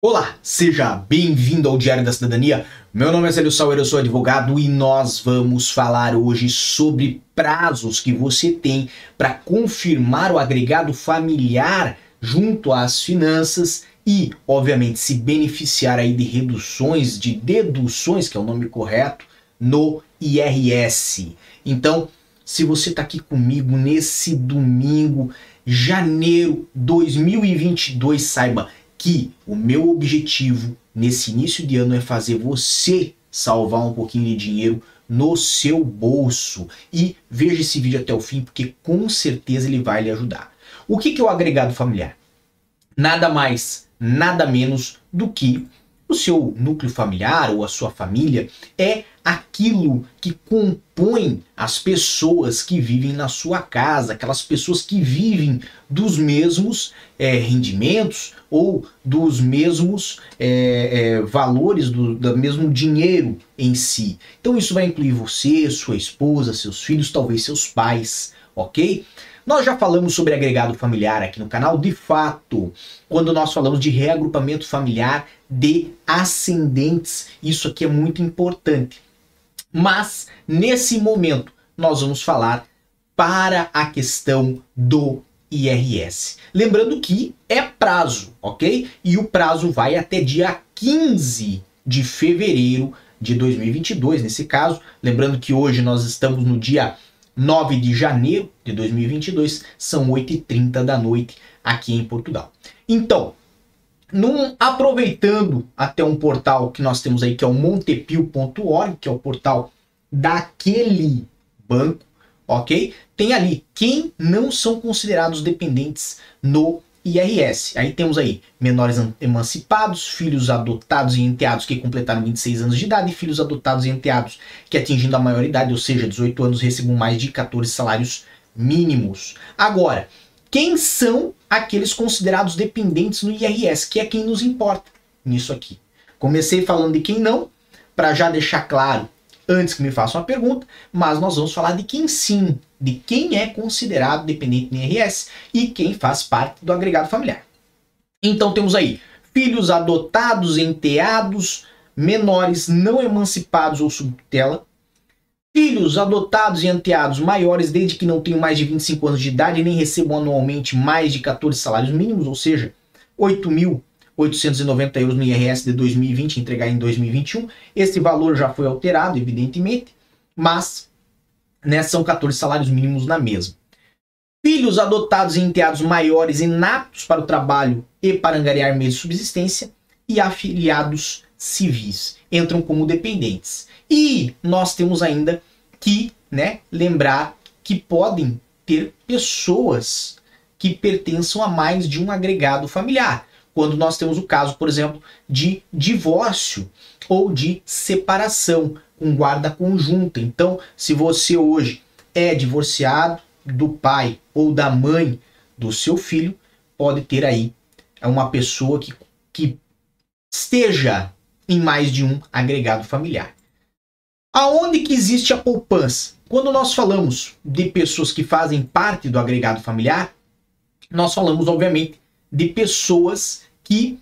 Olá, seja bem-vindo ao Diário da Cidadania. Meu nome é Célio Sauer, eu sou advogado e nós vamos falar hoje sobre prazos que você tem para confirmar o agregado familiar junto às finanças e, obviamente, se beneficiar aí de reduções, de deduções, que é o nome correto, no IRS. Então, se você está aqui comigo nesse domingo, janeiro 2022, saiba que o meu objetivo nesse início de ano é fazer você salvar um pouquinho de dinheiro no seu bolso. E veja esse vídeo até o fim, porque com certeza ele vai lhe ajudar. O que, que é o agregado familiar? Nada mais, nada menos do que o seu núcleo familiar ou a sua família é aquilo que compõe as pessoas que vivem na sua casa, aquelas pessoas que vivem dos mesmos é, rendimentos ou dos mesmos é, é, valores, do, do mesmo dinheiro em si. Então isso vai incluir você, sua esposa, seus filhos, talvez seus pais, ok? Nós já falamos sobre agregado familiar aqui no canal, de fato, quando nós falamos de reagrupamento familiar de ascendentes. Isso aqui é muito importante. Mas nesse momento nós vamos falar para a questão do IRS. Lembrando que é prazo, ok? E o prazo vai até dia 15 de fevereiro de 2022, nesse caso. Lembrando que hoje nós estamos no dia 9 de janeiro de 2022, são 8h30 da noite aqui em Portugal. Então, num, aproveitando até um portal que nós temos aí, que é o montepio.org, que é o portal daquele banco, ok? Tem ali quem não são considerados dependentes no IRS. Aí temos aí menores emancipados, filhos adotados e enteados que completaram 26 anos de idade, e filhos adotados e enteados que atingindo a maioridade, ou seja, 18 anos, recebam mais de 14 salários mínimos. Agora, quem são aqueles considerados dependentes no IRS, que é quem nos importa nisso aqui. Comecei falando de quem não, para já deixar claro antes que me façam uma pergunta, mas nós vamos falar de quem sim, de quem é considerado dependente no IRS e quem faz parte do agregado familiar. Então temos aí filhos adotados, enteados, menores não emancipados ou sob tutela, Filhos adotados e enteados maiores desde que não tenham mais de 25 anos de idade e nem recebam anualmente mais de 14 salários mínimos, ou seja, 8.890 euros no IRS de 2020, entregar em 2021. Esse valor já foi alterado, evidentemente, mas né, são 14 salários mínimos na mesma. Filhos adotados e enteados maiores inaptos para o trabalho e para angariar meios de subsistência e afiliados civis entram como dependentes. E nós temos ainda que né, lembrar que podem ter pessoas que pertençam a mais de um agregado familiar. Quando nós temos o caso, por exemplo, de divórcio ou de separação com guarda conjunta. Então, se você hoje é divorciado do pai ou da mãe do seu filho, pode ter aí uma pessoa que, que esteja em mais de um agregado familiar. Aonde que existe a poupança? Quando nós falamos de pessoas que fazem parte do agregado familiar, nós falamos, obviamente, de pessoas que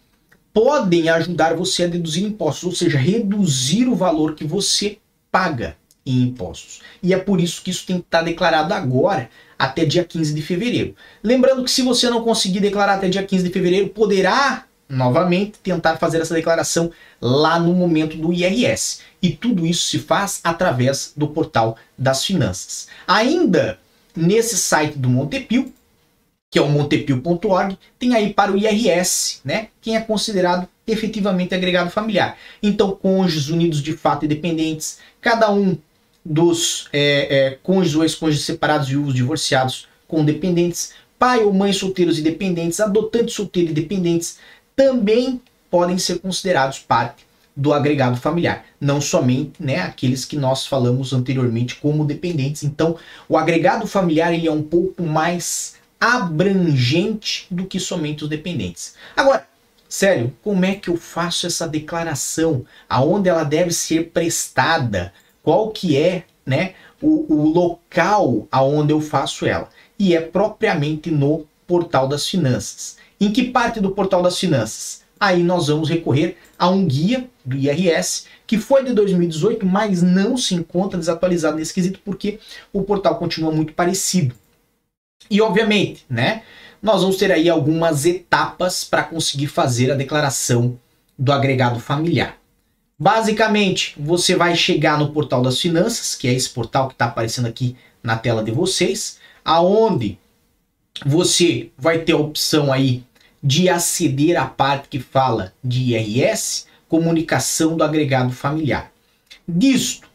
podem ajudar você a deduzir impostos, ou seja, reduzir o valor que você paga em impostos. E é por isso que isso tem que estar declarado agora, até dia 15 de fevereiro. Lembrando que se você não conseguir declarar até dia 15 de fevereiro, poderá novamente tentar fazer essa declaração lá no momento do IRS. E tudo isso se faz através do portal das finanças. Ainda nesse site do Montepio, que é o montepio.org, tem aí para o IRS, né? Quem é considerado efetivamente agregado familiar. Então, cônjuges unidos de fato e dependentes, cada um dos é, é, cônjuges ou ex-cônjuges separados, viúvos, divorciados com dependentes, pai ou mãe solteiros e dependentes, adotantes solteiros e dependentes, também podem ser considerados parte do agregado familiar, não somente né, aqueles que nós falamos anteriormente como dependentes. Então, o agregado familiar ele é um pouco mais abrangente do que somente os dependentes. Agora, sério, como é que eu faço essa declaração? Aonde ela deve ser prestada? Qual que é né, o, o local aonde eu faço ela? E é propriamente no portal das finanças. Em que parte do portal das finanças? aí nós vamos recorrer a um guia do IRS que foi de 2018, mas não se encontra desatualizado nesse quesito porque o portal continua muito parecido. E obviamente, né, nós vamos ter aí algumas etapas para conseguir fazer a declaração do agregado familiar. Basicamente, você vai chegar no portal das finanças, que é esse portal que está aparecendo aqui na tela de vocês, aonde você vai ter a opção aí de aceder à parte que fala de IRS, comunicação do agregado familiar. Disto,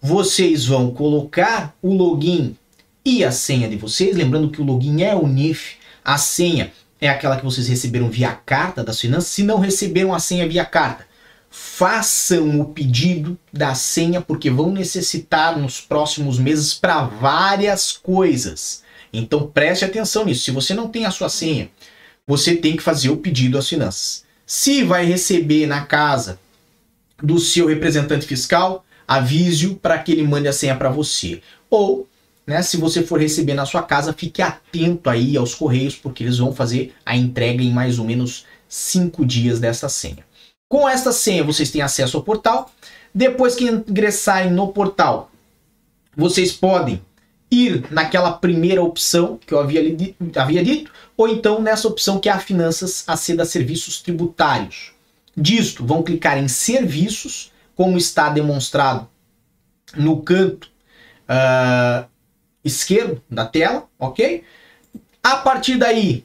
vocês vão colocar o login e a senha de vocês, lembrando que o login é o NIF, a senha é aquela que vocês receberam via carta das finanças. Se não receberam a senha via carta, façam o pedido da senha porque vão necessitar nos próximos meses para várias coisas. Então preste atenção nisso. Se você não tem a sua senha, você tem que fazer o pedido às finanças. Se vai receber na casa do seu representante fiscal, avise-o para que ele mande a senha para você. Ou, né, se você for receber na sua casa, fique atento aí aos correios, porque eles vão fazer a entrega em mais ou menos cinco dias dessa senha. Com esta senha, vocês têm acesso ao portal. Depois que ingressarem no portal, vocês podem ir naquela primeira opção que eu havia, havia dito, ou então nessa opção que é a Finanças aceda Serviços Tributários. Disto, vão clicar em Serviços, como está demonstrado no canto uh, esquerdo da tela, ok? A partir daí,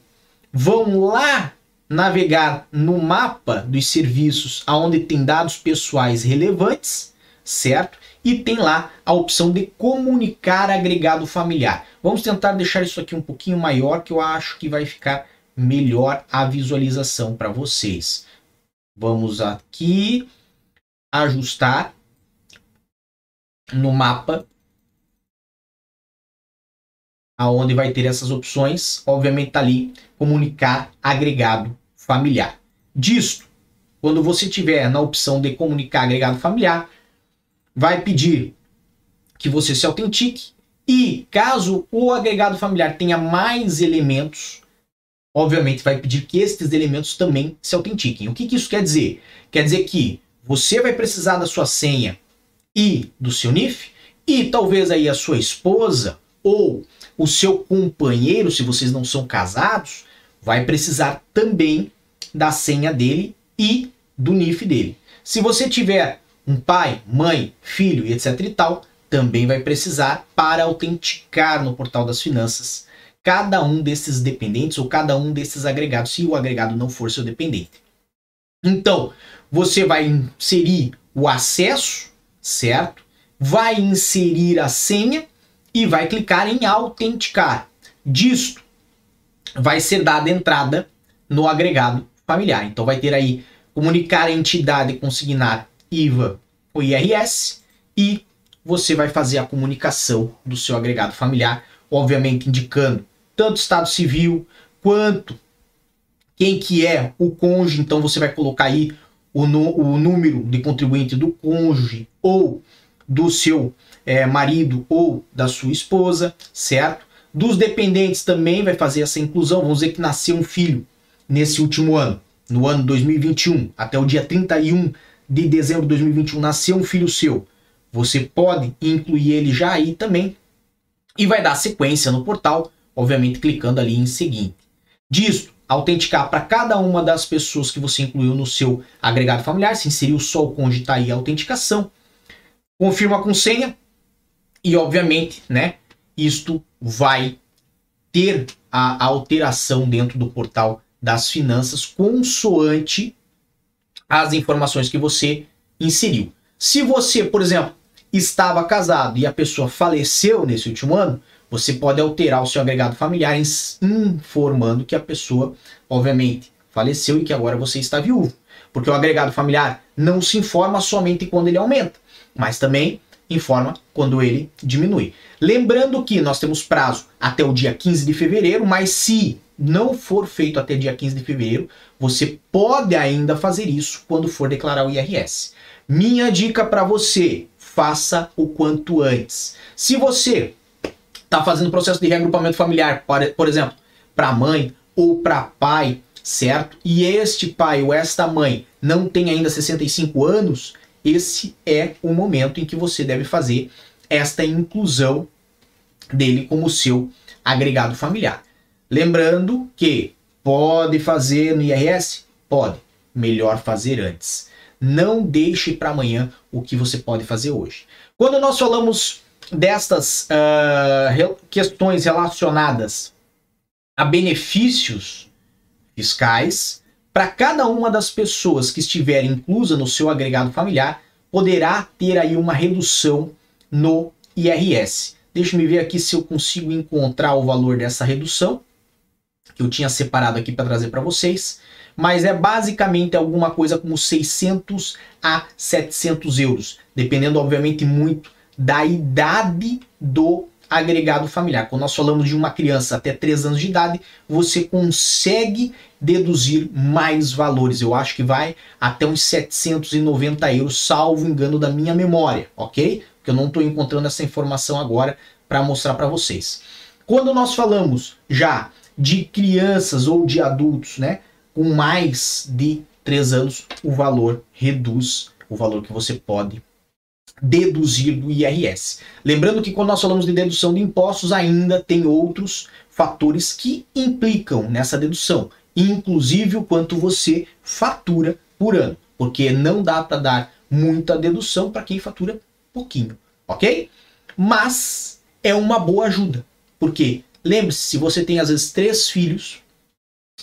vão lá navegar no mapa dos serviços aonde tem dados pessoais relevantes, certo? E tem lá a opção de comunicar agregado familiar. Vamos tentar deixar isso aqui um pouquinho maior, que eu acho que vai ficar melhor a visualização para vocês. Vamos aqui ajustar no mapa aonde vai ter essas opções, obviamente tá ali comunicar agregado familiar. Disto, quando você tiver na opção de comunicar agregado familiar, vai pedir que você se autentique e caso o agregado familiar tenha mais elementos, obviamente vai pedir que estes elementos também se autentiquem. O que, que isso quer dizer? Quer dizer que você vai precisar da sua senha e do seu NIF e talvez aí a sua esposa ou o seu companheiro, se vocês não são casados, vai precisar também da senha dele e do NIF dele. Se você tiver um pai, mãe, filho e etc e tal, também vai precisar para autenticar no portal das finanças cada um desses dependentes ou cada um desses agregados, se o agregado não for seu dependente. Então, você vai inserir o acesso, certo? Vai inserir a senha e vai clicar em autenticar. Disto vai ser dada entrada no agregado familiar. Então vai ter aí comunicar a entidade consignar IVA ou IRS e você vai fazer a comunicação do seu agregado familiar, obviamente indicando tanto estado civil quanto quem que é o cônjuge, então você vai colocar aí o, o número de contribuinte do cônjuge ou do seu é, marido ou da sua esposa, certo? Dos dependentes também vai fazer essa inclusão, vamos dizer que nasceu um filho nesse último ano, no ano 2021, até o dia 31 de dezembro de 2021 nasceu um filho seu, você pode incluir ele já aí também e vai dar sequência no portal, obviamente clicando ali em seguinte. Disso, autenticar para cada uma das pessoas que você incluiu no seu agregado familiar, se inseriu só o cônjuge, tá aí a autenticação. Confirma com senha e, obviamente, né, isto vai ter a, alteração dentro do portal das finanças consoante as informações que você inseriu. Se você, por exemplo, estava casado e a pessoa faleceu nesse último ano, você pode alterar o seu agregado familiar informando que a pessoa, obviamente, faleceu e que agora você está viúvo. Porque o agregado familiar não se informa somente quando ele aumenta, mas também informa quando ele diminui. Lembrando que nós temos prazo até o dia 15 de fevereiro, mas se não for feito até dia 15 de fevereiro, você pode ainda fazer isso quando for declarar o IRS. Minha dica para você: faça o quanto antes. Se você está fazendo processo de reagrupamento familiar, por exemplo, para mãe ou para pai, certo? E este pai ou esta mãe não tem ainda 65 anos, esse é o momento em que você deve fazer esta inclusão dele como seu agregado familiar. Lembrando que pode fazer no IRS? Pode. Melhor fazer antes. Não deixe para amanhã o que você pode fazer hoje. Quando nós falamos destas uh, questões relacionadas a benefícios fiscais, para cada uma das pessoas que estiver inclusa no seu agregado familiar, poderá ter aí uma redução no IRS. Deixa-me ver aqui se eu consigo encontrar o valor dessa redução, que eu tinha separado aqui para trazer para vocês, mas é basicamente alguma coisa como 600 a 700 euros, dependendo obviamente muito da idade do agregado familiar. Quando nós falamos de uma criança até 3 anos de idade, você consegue deduzir mais valores. Eu acho que vai até uns 790 euros, salvo engano da minha memória, ok? Porque eu não estou encontrando essa informação agora para mostrar para vocês. Quando nós falamos já de crianças ou de adultos, né, com mais de 3 anos, o valor reduz o valor que você pode deduzir do IRS. Lembrando que quando nós falamos de dedução de impostos, ainda tem outros fatores que implicam nessa dedução, inclusive o quanto você fatura por ano, porque não dá para dar muita dedução para quem fatura pouquinho, ok? Mas é uma boa ajuda, porque lembre-se, se você tem às vezes três filhos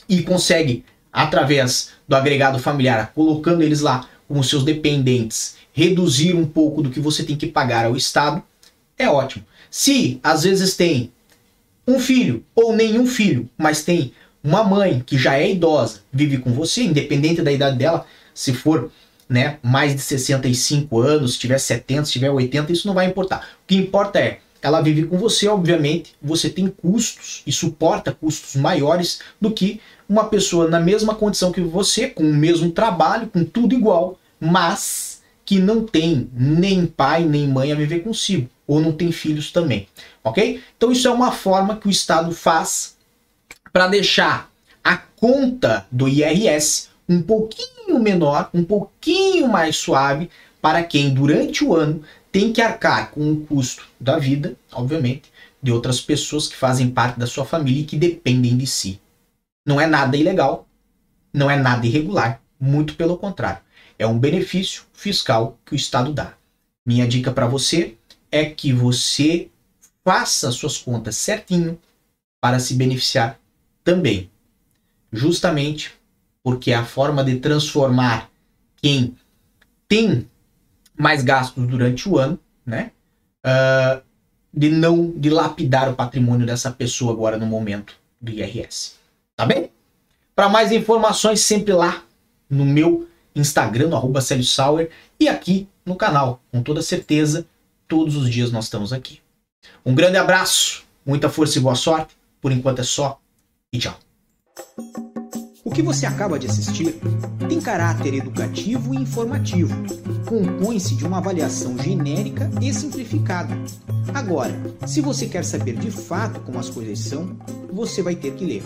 e consegue através do agregado familiar, colocando eles lá como seus dependentes reduzir um pouco do que você tem que pagar ao Estado, é ótimo. Se às vezes tem um filho ou nenhum filho, mas tem uma mãe que já é idosa, vive com você, independente da idade dela, se for né, mais de 65 anos, se tiver 70, se tiver 80, isso não vai importar. O que importa é, ela vive com você, obviamente, você tem custos e suporta custos maiores do que uma pessoa na mesma condição que você, com o mesmo trabalho, com tudo igual, mas que não tem nem pai nem mãe a viver consigo, ou não tem filhos também, ok? Então isso é uma forma que o Estado faz para deixar a conta do IRS um pouquinho menor, um pouquinho mais suave para quem durante o ano tem que arcar com o custo da vida, obviamente, de outras pessoas que fazem parte da sua família e que dependem de si. Não é nada ilegal, não é nada irregular, muito pelo contrário. É um benefício fiscal que o Estado dá. Minha dica para você é que você faça suas contas certinho para se beneficiar também. Justamente porque é a forma de transformar quem tem mais gastos durante o ano, né? Uh, de não dilapidar o patrimônio dessa pessoa agora no momento do IRS. Tá bem? Para mais informações, sempre lá no meu Instagram, no arroba Sauer, e aqui no canal. Com toda certeza, todos os dias nós estamos aqui. Um grande abraço, muita força e boa sorte. Por enquanto é só e tchau. O que você acaba de assistir tem caráter educativo e informativo. Compõe-se de uma avaliação genérica e simplificada. Agora, se você quer saber de fato como as coisas são, você vai ter que ler.